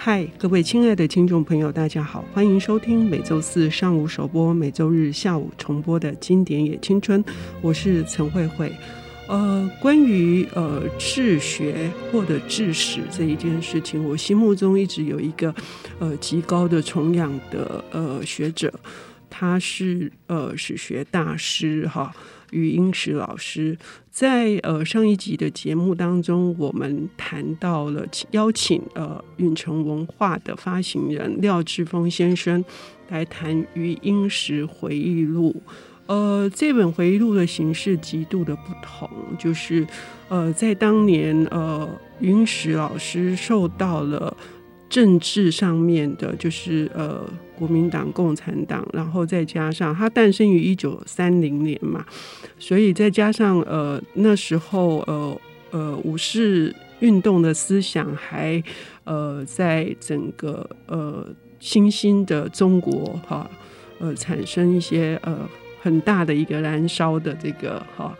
嗨，各位亲爱的听众朋友，大家好，欢迎收听每周四上午首播、每周日下午重播的经典也青春，我是陈慧慧。呃，关于呃治学或者治史这一件事情，我心目中一直有一个呃极高的崇仰的呃学者，他是呃史学大师哈。余英时老师在呃上一集的节目当中，我们谈到了邀请呃运城文化的发行人廖志峰先生来谈余英时回忆录。呃，这本回忆录的形式极度的不同，就是呃在当年呃余英时老师受到了。政治上面的，就是呃，国民党、共产党，然后再加上他诞生于一九三零年嘛，所以再加上呃那时候呃呃五四运动的思想还呃在整个呃新兴的中国哈呃产生一些呃很大的一个燃烧的这个哈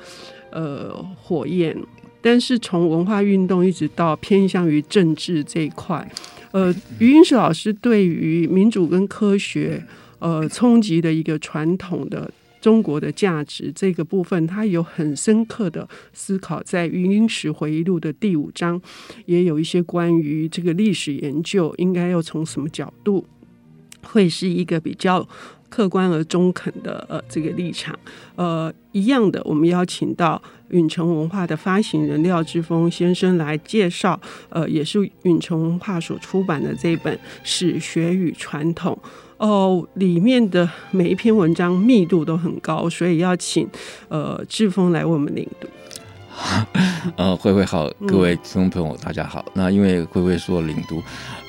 呃火焰，但是从文化运动一直到偏向于政治这一块。呃，余英时老师对于民主跟科学，呃，冲击的一个传统的中国的价值这个部分，他有很深刻的思考。在余英时回忆录的第五章，也有一些关于这个历史研究应该要从什么角度，会是一个比较。客观而中肯的呃这个立场，呃一样的，我们邀请到允城文化的发行人廖志峰先生来介绍，呃也是允城文化所出版的这本《史学与传统》哦，里面的每一篇文章密度都很高，所以要请呃志峰来我们领读。呃，慧慧好，各位听众朋友大家好。那因为慧慧说领读。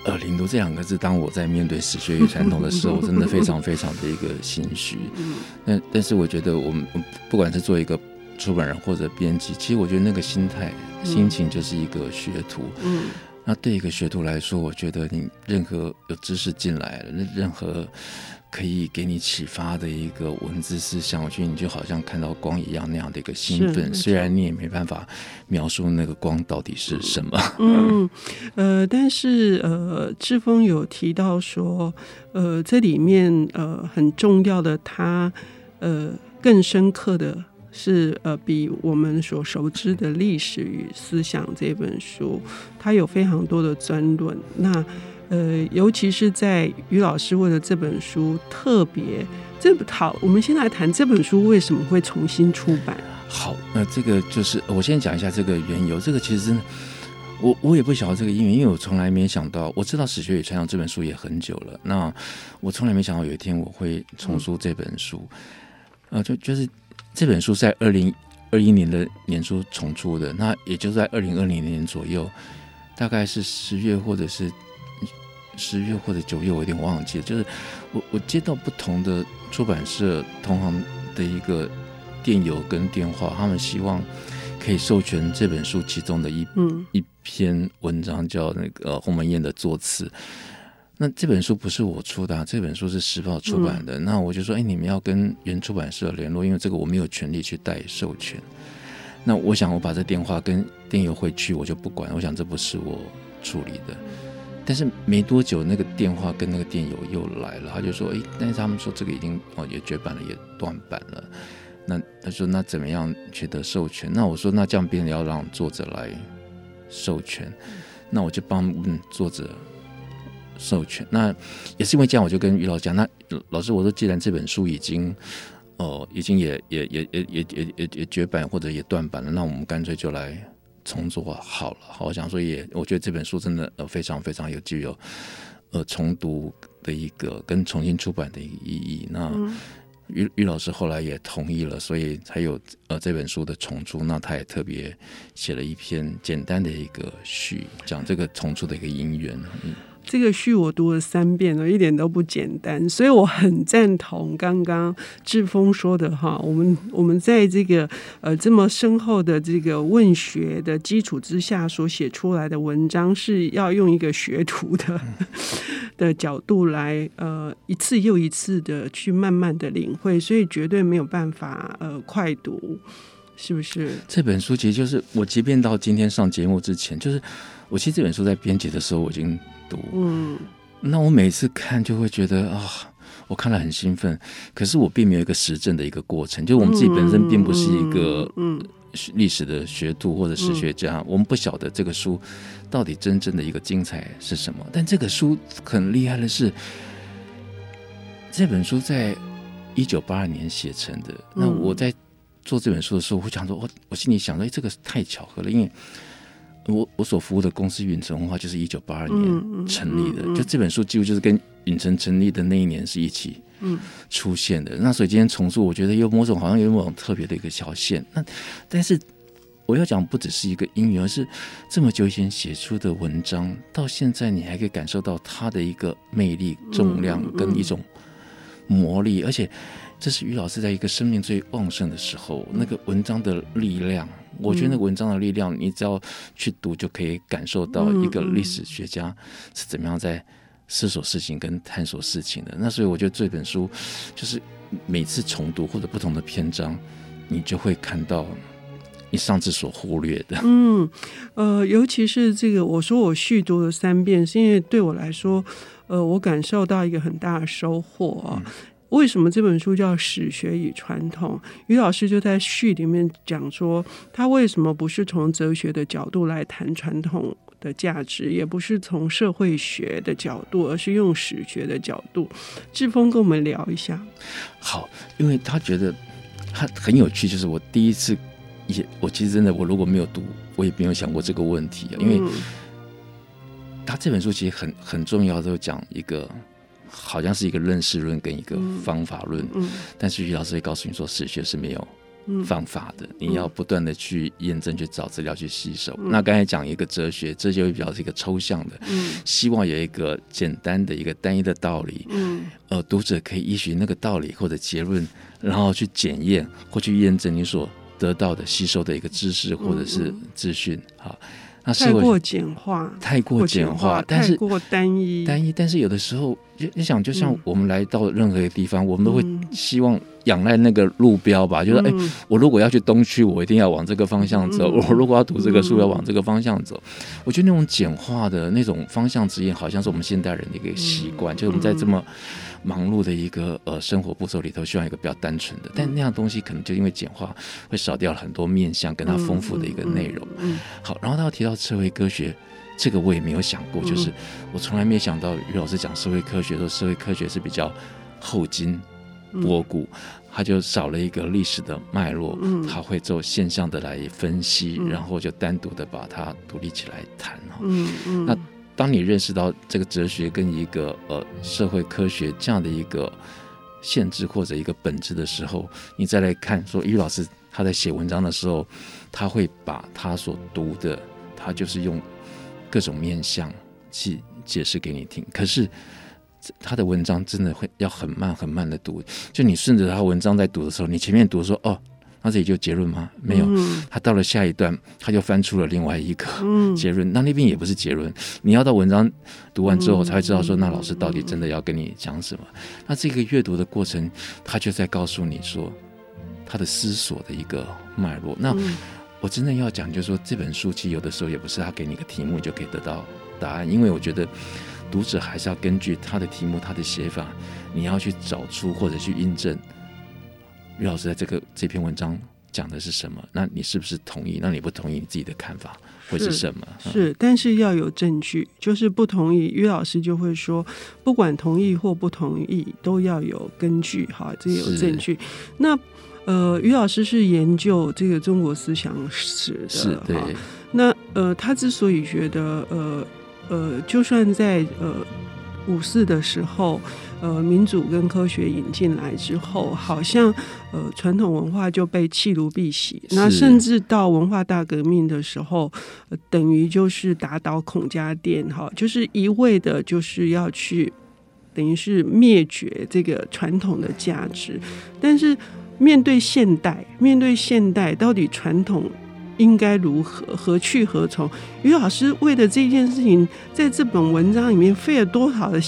呃，零度这两个字，当我在面对史学与传统的时候，真的非常非常的一个心虚。但但是我觉得，我们不管是做一个出版人或者编辑，其实我觉得那个心态、心情就是一个学徒。嗯，那对一个学徒来说，我觉得你任何有知识进来了，那任何。可以给你启发的一个文字思想，我觉得你就好像看到光一样那样的一个兴奋。虽然你也没办法描述那个光到底是什么。嗯，呃，但是呃，志峰有提到说，呃，这里面呃很重要的，他呃更深刻的是呃比我们所熟知的历史与思想这本书，它有非常多的专论。那呃，尤其是在于老师为了这本书特别，这好，我们先来谈这本书为什么会重新出版。好，那这个就是我先讲一下这个缘由。这个其实真的，我我也不晓得这个因缘，因为我从来没想到，我知道《史学与传扬》这本书也很久了，那我从来没想到有一天我会重出这本书。嗯、呃，就就是这本书在二零二一年的年初重出的，那也就在二零二零年左右，大概是十月或者是。十月或者九月，我有点忘记了。就是我我接到不同的出版社同行的一个电邮跟电话，他们希望可以授权这本书其中的一、嗯、一篇文章，叫那个《鸿门宴》的作词。那这本书不是我出的，啊，这本书是时报出版的。嗯、那我就说，哎，你们要跟原出版社联络，因为这个我没有权利去代授权。那我想，我把这电话跟电邮回去，我就不管。我想，这不是我处理的。但是没多久，那个电话跟那个电邮又来了，他就说：“诶，但是他们说这个已经哦也绝版了，也断版了。”那他说：“那怎么样取得授权？”那我说：“那这样变得要让作者来授权。”那我就帮问作者授权。那也是因为这样，我就跟余老师讲：“那老师，我说既然这本书已经哦已经也也也也也也也也绝版或者也断版了，那我们干脆就来。”重做好了，好，我想说也，我觉得这本书真的呃非常非常有具有呃重读的一个跟重新出版的一个意义。那余余老师后来也同意了，所以才有呃这本书的重出。那他也特别写了一篇简单的一个序，讲这个重出的一个因缘。嗯。这个序我读了三遍了，一点都不简单，所以我很赞同刚刚志峰说的哈。我们我们在这个呃这么深厚的这个问学的基础之下所写出来的文章，是要用一个学徒的 的角度来呃一次又一次的去慢慢的领会，所以绝对没有办法呃快读。是不是？这本书其实就是我，即便到今天上节目之前，就是我其实这本书在编辑的时候我已经读，嗯，那我每次看就会觉得啊。我看了很兴奋，可是我并没有一个实证的一个过程。就我们自己本身并不是一个嗯历史的学徒或者史学家，我们不晓得这个书到底真正的一个精彩是什么。但这个书很厉害的是，这本书在一九八二年写成的。那我在做这本书的时候，我想说，我我心里想说，哎，这个太巧合了，因为。我我所服务的公司远程文化就是一九八二年成立的，就这本书几乎就是跟远程成立的那一年是一起出现的。那所以今天重塑，我觉得有某种好像有某种特别的一个小线。那但是我要讲不只是一个因缘，而是这么久以前写出的文章，到现在你还可以感受到它的一个魅力、重量跟一种魔力，而且这是于老师在一个生命最旺盛的时候，那个文章的力量。我觉得那个文章的力量，你只要去读，就可以感受到一个历史学家是怎么样在思索事情跟探索事情的。那所以我觉得这本书，就是每次重读或者不同的篇章，你就会看到你上次所忽略的。嗯，呃，尤其是这个，我说我续读了三遍，是因为对我来说，呃，我感受到一个很大的收获啊。嗯为什么这本书叫《史学与传统》？于老师就在序里面讲说，他为什么不是从哲学的角度来谈传统的价值，也不是从社会学的角度，而是用史学的角度。志峰跟我们聊一下。好，因为他觉得他很有趣，就是我第一次也，我其实真的，我如果没有读，我也没有想过这个问题，因为他这本书其实很很重要，都讲一个。好像是一个认识论跟一个方法论，但是于老师会告诉你说，史学是没有方法的，嗯、你要不断的去验证、去找资料、去吸收。嗯、那刚才讲一个哲学，这就会比较是一个抽象的，嗯、希望有一个简单的一个单一的道理，嗯、呃，读者可以依循那个道理或者结论，然后去检验或去验证你所得到的、吸收的一个知识或者是资讯，好。太过简化，太过简化，但是太过单一，单一。但是有的时候，你想，就像我们来到任何一个地方，嗯、我们都会希望仰赖那个路标吧，嗯、就是哎、欸，我如果要去东区，我一定要往这个方向走；嗯、我如果要读这个书，要往这个方向走。嗯、我觉得那种简化的那种方向指引，好像是我们现代人的一个习惯，嗯、就是我们在这么。忙碌的一个呃生活步骤里头，需要一个比较单纯的，但那样东西可能就因为简化，会少掉了很多面向跟它丰富的一个内容。好，然后他提到社会科学，这个我也没有想过，就是我从来没想到于老师讲社会科学，说社会科学是比较后今波古，他就少了一个历史的脉络，他会做现象的来分析，然后就单独的把它独立起来谈。嗯嗯，那。当你认识到这个哲学跟一个呃社会科学这样的一个限制或者一个本质的时候，你再来看说，于老师他在写文章的时候，他会把他所读的，他就是用各种面向去解释给你听。可是他的文章真的会要很慢很慢的读，就你顺着他文章在读的时候，你前面读说哦。那这里就结论吗？没有，他到了下一段，他就翻出了另外一个结论。那那边也不是结论，你要到文章读完之后才会知道说，那老师到底真的要跟你讲什么。那这个阅读的过程，他就在告诉你说，他的思索的一个脉络。那我真的要讲，就是说这本书其实有的时候也不是他给你个题目就可以得到答案，因为我觉得读者还是要根据他的题目、他的写法，你要去找出或者去印证。于老师在这个这篇文章讲的是什么？那你是不是同意？那你不同意，你自己的看法会是什么？是，是，但是要有证据，就是不同意。于老师就会说，不管同意或不同意，都要有根据。哈，这有证据。那呃，于老师是研究这个中国思想史的，是对。那呃，他之所以觉得呃呃，就算在呃五四的时候。呃，民主跟科学引进来之后，好像呃传统文化就被弃如敝屣。那甚至到文化大革命的时候，呃、等于就是打倒孔家店，哈，就是一味的就是要去，等于是灭绝这个传统的价值。但是面对现代，面对现代，到底传统应该如何，何去何从？于老师为了这件事情，在这本文章里面费了多少的？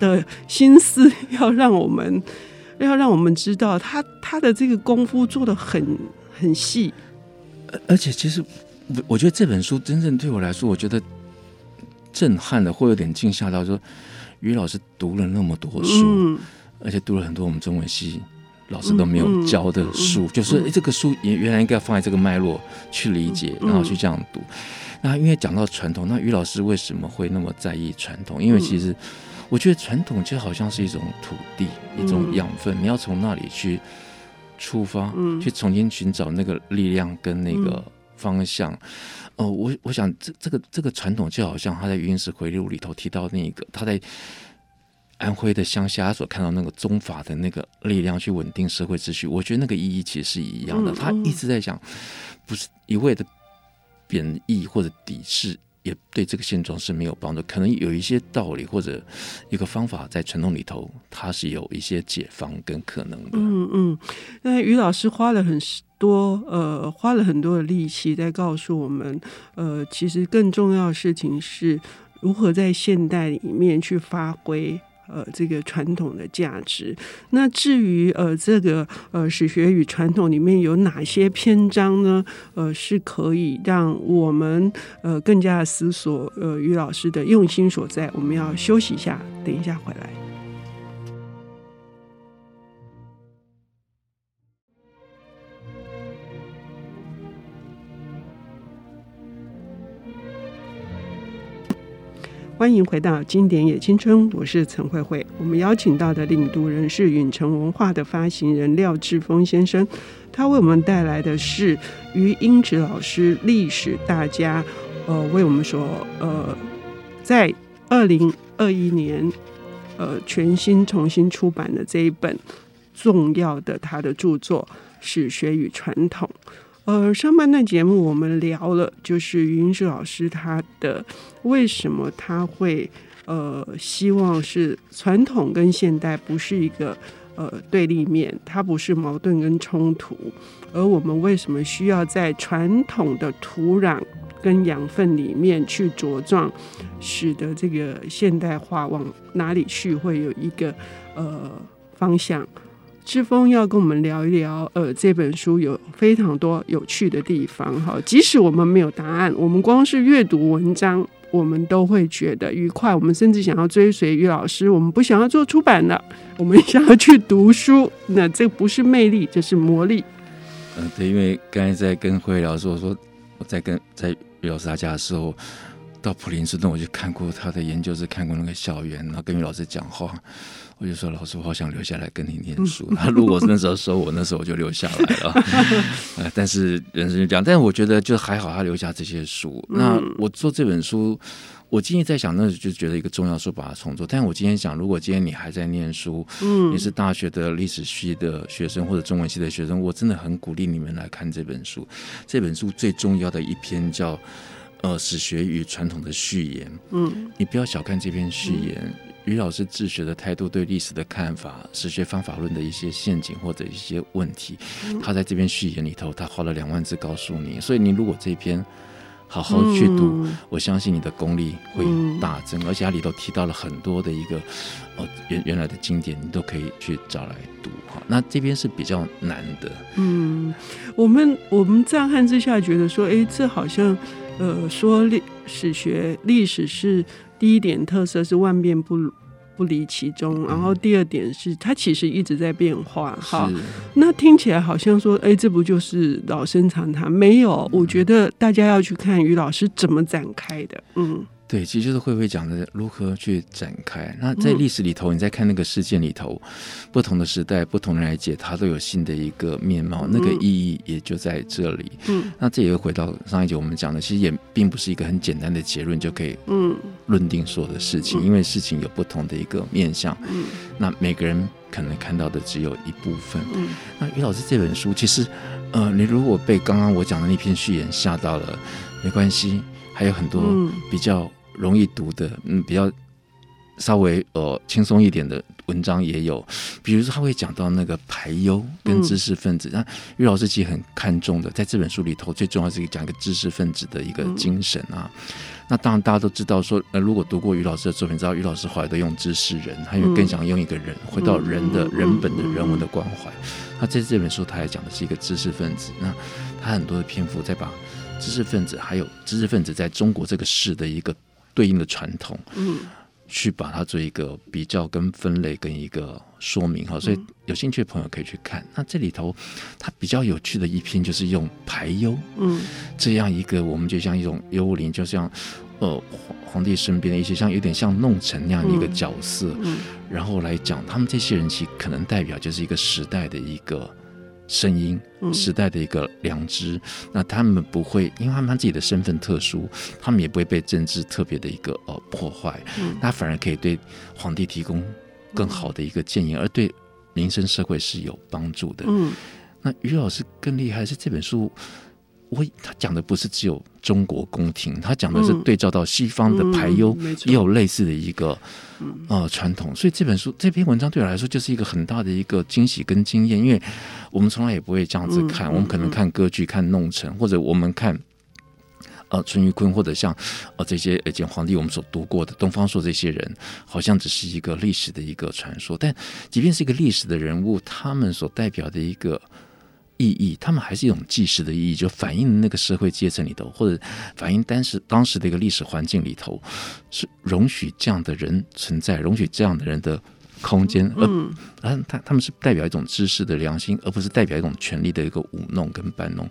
的心思要让我们，要让我们知道他他的这个功夫做得很很细，而且其实我我觉得这本书真正对我来说，我觉得震撼的，会有点惊吓到说，于老师读了那么多书，嗯、而且读了很多我们中文系老师都没有教的书，就是、欸、这个书也原来应该放在这个脉络去理解，然后去这样读。嗯、那因为讲到传统，那于老师为什么会那么在意传统？因为其实我觉得传统就好像是一种土地，一种养分，你要从那里去。出发，去重新寻找那个力量跟那个方向。哦、我我想这这个这个传统就好像他在《云石回路》里头提到那个他在安徽的乡下所看到那个宗法的那个力量去稳定社会秩序。我觉得那个意义其实是一样的。他一直在讲，不是一味的贬义或者抵制。也对这个现状是没有帮助，可能有一些道理或者一个方法在传统里头，它是有一些解放跟可能的。嗯嗯，那于老师花了很多呃，花了很多的力气在告诉我们，呃，其实更重要的事情是如何在现代里面去发挥。呃，这个传统的价值。那至于呃，这个呃，史学与传统里面有哪些篇章呢？呃，是可以让我们呃更加思索呃于老师的用心所在。我们要休息一下，等一下回来。欢迎回到《经典也青春》，我是陈慧慧。我们邀请到的领读人是允晨文化的发行人廖志峰先生，他为我们带来的是于英直老师历史大家，呃，为我们所呃，在二零二一年呃全新重新出版的这一本重要的他的著作《史学与传统》。呃，上半段节目我们聊了，就是于英直老师他的为什么他会呃希望是传统跟现代不是一个呃对立面，它不是矛盾跟冲突，而我们为什么需要在传统的土壤跟养分里面去茁壮，使得这个现代化往哪里去会有一个呃方向。志峰要跟我们聊一聊，呃，这本书有非常多有趣的地方。哈，即使我们没有答案，我们光是阅读文章，我们都会觉得愉快。我们甚至想要追随于老师，我们不想要做出版的，我们想要去读书。那这不是魅力，这是魔力。嗯、对，因为刚才在跟慧聊说，我说我在跟在于老师他家的时候，到普林斯顿，我就看过他的研究室，看过那个校园，然后跟于老师讲话。我就说，老师，我好想留下来跟你念书。他如果那时候收我，那时候我就留下来了。呃，但是人生就这样。但是我觉得就还好，他留下这些书。那我做这本书，我今天在想，那就觉得一个重要书把它重做。但是我今天想，如果今天你还在念书，嗯，你是大学的历史系的学生或者中文系的学生，我真的很鼓励你们来看这本书。这本书最重要的一篇叫呃《史学与传统的序言》。嗯，你不要小看这篇序言。于老师治学的态度，对历史的看法，史学方法论的一些陷阱或者一些问题，他在这篇序言里头，他花了两万字告诉你。所以你如果这篇好好去读，嗯、我相信你的功力会大增。嗯、而且它里头提到了很多的一个哦原原来的经典，你都可以去找来读哈。那这边是比较难的。嗯，我们我们乍看之下觉得说，哎，这好像呃说历史学历史是。第一点特色是万变不不离其宗，然后第二点是它其实一直在变化。哈，那听起来好像说，哎，这不就是老生常谈？没有，我觉得大家要去看于老师怎么展开的。嗯。对，其实就是慧慧讲的如何去展开。那在历史里头，你在看那个事件里头，不同的时代，不同人来解，它都有新的一个面貌，那个意义也就在这里。嗯，那这也会回到上一节我们讲的，其实也并不是一个很简单的结论就可以嗯论定所有的事情，因为事情有不同的一个面向。嗯，那每个人可能看到的只有一部分。嗯，那于老师这本书，其实呃，你如果被刚刚我讲的那篇序言吓到了，没关系。还有很多比较容易读的，嗯，比较稍微呃轻松一点的文章也有，比如说他会讲到那个排忧跟知识分子，那、嗯、于老师其实很看重的，在这本书里头最重要是讲一个知识分子的一个精神啊。嗯、那当然大家都知道说，呃，如果读过于老师的作品，知道于老师后来都用知识人，他又更想用一个人回到人的人本的人文的关怀。那在这本书他还讲的是一个知识分子，那他很多的篇幅在把知识分子还有知识分子在中国这个市的一个对应的传统，嗯。去把它做一个比较跟分类跟一个说明哈，所以有兴趣的朋友可以去看。那这里头它比较有趣的一篇就是用排忧，嗯，这样一个我们就像一种幽灵，就像呃皇皇帝身边的一些像有点像弄臣那样的一个角色，嗯，然后来讲他们这些人其实可能代表就是一个时代的一个。声音时代的一个良知，嗯、那他们不会，因为他们自己的身份特殊，他们也不会被政治特别的一个呃破坏，嗯、那反而可以对皇帝提供更好的一个建议，嗯、而对民生社会是有帮助的。嗯，那于老师更厉害是这本书。会，他讲的不是只有中国宫廷，他讲的是对照到西方的排忧，也有类似的一个呃传统。所以这本书这篇文章对我来说就是一个很大的一个惊喜跟经验，因为我们从来也不会这样子看，我们可能看歌剧、看弄臣，或者我们看呃淳于髡，或者像呃这些以前皇帝我们所读过的东方朔这些人，好像只是一个历史的一个传说。但即便是一个历史的人物，他们所代表的一个。意义，他们还是一种纪实的意义，就反映那个社会阶层里头，或者反映当时当时的一个历史环境里头，是容许这样的人存在，容许这样的人的空间，而而他他们是代表一种知识的良心，而不是代表一种权力的一个舞弄跟搬弄。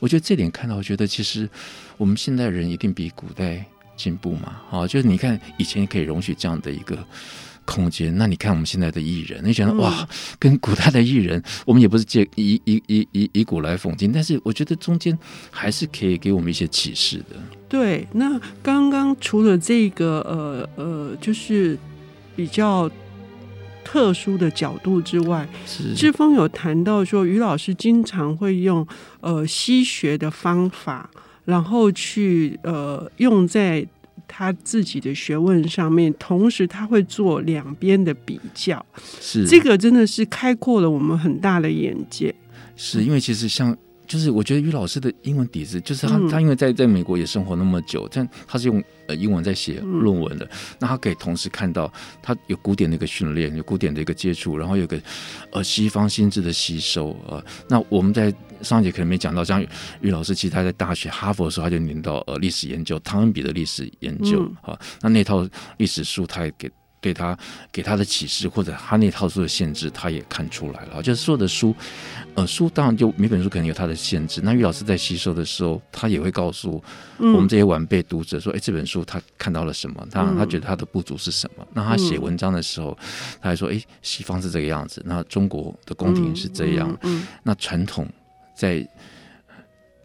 我觉得这点看到，我觉得其实我们现代人一定比古代进步嘛。哦，就是你看以前可以容许这样的一个。空间，那你看我们现在的艺人，你觉得哇，跟古代的艺人，我们也不是借以以以以以古来讽今，但是我觉得中间还是可以给我们一些启示的。对，那刚刚除了这个呃呃，就是比较特殊的角度之外，是志峰有谈到说，于老师经常会用呃西学的方法，然后去呃用在。他自己的学问上面，同时他会做两边的比较，是这个真的是开阔了我们很大的眼界。是因为其实像。就是我觉得于老师的英文底子，就是他他因为在在美国也生活那么久，但他是用呃英文在写论文的，那他可以同时看到他有古典的一个训练，有古典的一个接触，然后有个呃西方心智的吸收啊、呃。那我们在上一节可能没讲到，像于老师其实他在大学哈佛的时候他就念到呃历史研究，汤恩比的历史研究啊、呃，那那套历史书他也给。对他给他的启示，或者他那套书的限制，他也看出来了。就是所有的书，呃，书当然就每本书可能有它的限制。那于老师在吸收的时候，他也会告诉我们这些晚辈读者说：“哎、嗯，这本书他看到了什么？他他觉得他的不足是什么？”那他写文章的时候，他还说：“哎，西方是这个样子，那中国的宫廷是这样，那传统在。”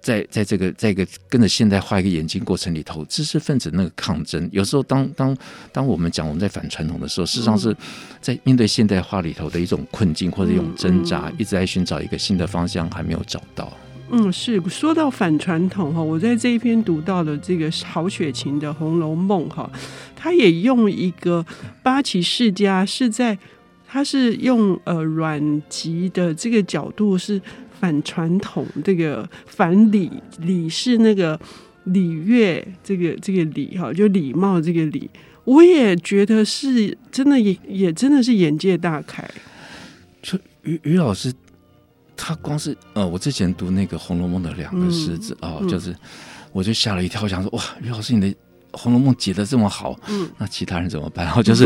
在在这个在一个跟着现代化一个演进过程里头，知识分子那个抗争，有时候当当当我们讲我们在反传统的时候，事实上是在面对现代化里头的一种困境或者一种挣扎，一直在寻找一个新的方向，还没有找到。嗯，是说到反传统哈，我在这一篇读到的这个曹雪芹的《红楼梦》哈，他也用一个八旗世家是在，他是用呃阮籍的这个角度是。反传统，这个反礼礼是那个礼乐，这个这个礼哈，就礼貌这个礼，我也觉得是真的也，也也真的是眼界大开。就于于老师，他光是呃，我之前读那个《红楼梦》的两个诗子啊，就是我就吓了一跳，我想说哇，于老师你的。《红楼梦》解的这么好，嗯，那其他人怎么办？然后就是，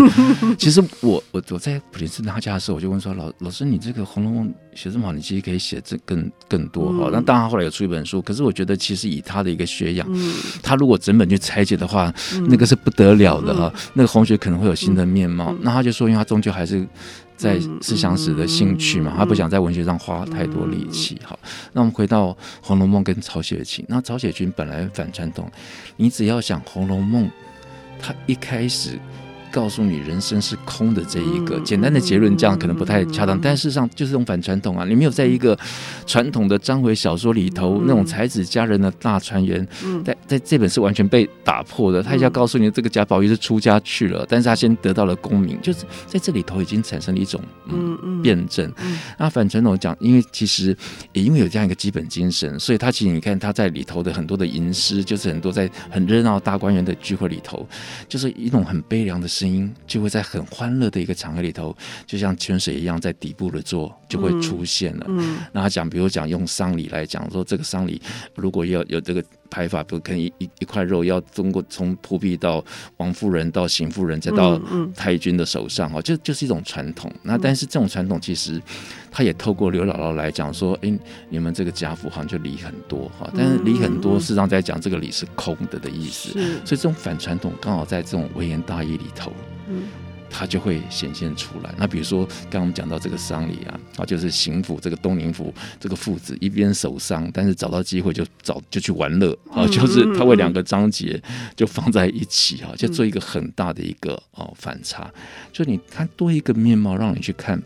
其实我我我在普林斯顿他家的时候，我就问说：“老老师，你这个《红楼梦》写这么好，你其实可以写这更更多哈。”那当然后来有出一本书，可是我觉得其实以他的一个学养，他如果整本去拆解的话，那个是不得了的哈。那个红学可能会有新的面貌。那他就说，因为他终究还是。在思想史的兴趣嘛，他不想在文学上花太多力气。好，那我们回到《红楼梦》跟曹雪芹。那曹雪芹本来反传统，你只要想《红楼梦》，他一开始告诉你人生是空的这一个简单的结论，这样可能不太恰当。但事实上就是这种反传统啊，你没有在一个传统的章回小说里头那种才子佳人的大团圆，在在这本是完全被打破的。他一下告诉你，这个贾宝玉是出家去了，但是他先得到了功名，就是在这里头已经产生了一种嗯辩证。那反传统讲，因为其实也因为有这样一个基本精神，所以他其实你看他在里头的很多的吟诗，就是很多在很热闹大观园的聚会里头，就是一种很悲凉的声音，就会在很欢乐的一个场合里头，就像泉水一样，在底部的座就会出现了。嗯，那他讲，比如讲用丧礼来讲，说这个丧礼如果要有这个。排法，比如可能一一一块肉要通过从仆婢到王夫人到邢夫人再到太君的手上哈，就就是一种传统。那但是这种传统其实，他也透过刘姥姥来讲说，哎，你们这个贾府好像就礼很多哈，但是礼很多，事实上在讲这个礼是空的的意思。所以这种反传统刚好在这种微言大义里头。它就会显现出来。那比如说，刚刚我们讲到这个丧礼啊，啊，就是邢府这个东宁府这个父子一边守丧，但是找到机会就找就去玩乐啊，就是他为两个章节就放在一起啊，就做一个很大的一个哦反差。就你看多一个面貌，让你去看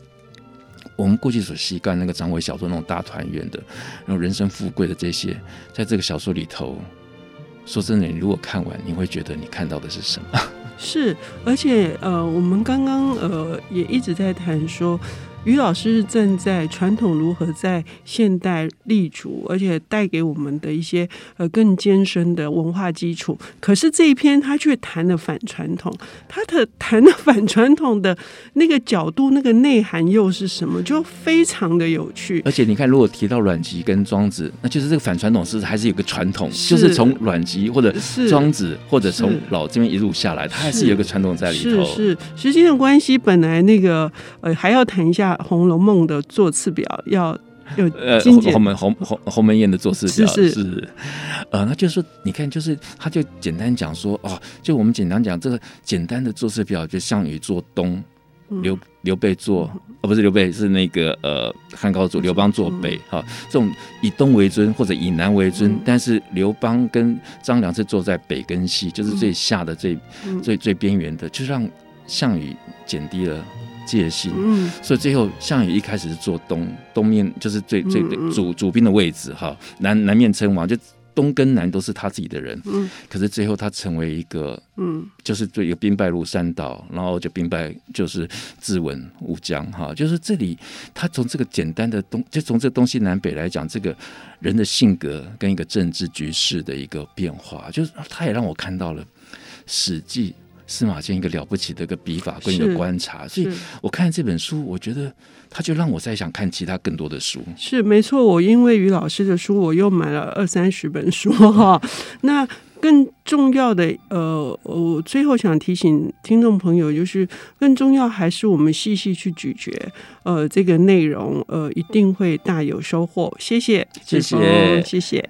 我们过去所习惯那个章回小说那种大团圆的，然后人生富贵的这些，在这个小说里头，说真的，你如果看完，你会觉得你看到的是什么？是，而且呃，我们刚刚呃也一直在谈说。于老师正在传统如何在现代立足，而且带给我们的一些呃更艰深的文化基础。可是这一篇他却谈了反传统，他的谈的反传统的那个角度、那个内涵又是什么？就非常的有趣。而且你看，如果提到阮籍跟庄子，那就是这个反传统是还是有个传统，就是从阮籍或者庄子或者从老这边一路下来，他还是有个传统在里头。是，是，时间的关系，本来那个呃还要谈一下。《红楼梦》的座次表要 有呃，鸿门鸿鸿鸿门宴的座次表是，是。呃，那就是说，你看，就是他就简单讲说哦，就我们简单讲这个简单的座次表，就项羽坐东，刘刘备坐，哦不是刘备是那个呃汉高祖刘邦坐北哈，这种以东为尊或者以南为尊，但是刘邦跟张良是坐在北跟西，就是最下的最最最边缘的，就让项羽减低了。戒心，嗯，所以最后项羽一开始是坐东东面，就是最最主主兵的位置哈，南南面称王，就东跟南都是他自己的人，嗯，可是最后他成为一个，嗯，就是对一个兵败如山倒，然后就兵败就是自刎乌江哈，就是这里他从这个简单的东，就从这东西南北来讲，这个人的性格跟一个政治局势的一个变化，就是他也让我看到了《史记》。司马迁一个了不起的一个笔法跟一个观察，所以我看这本书，我觉得他就让我再想看其他更多的书。是没错，我因为于老师的书，我又买了二三十本书哈。那更重要的，呃，我最后想提醒听众朋友，就是更重要还是我们细细去咀嚼，呃，这个内容，呃，一定会大有收获。谢谢，谢谢，谢谢。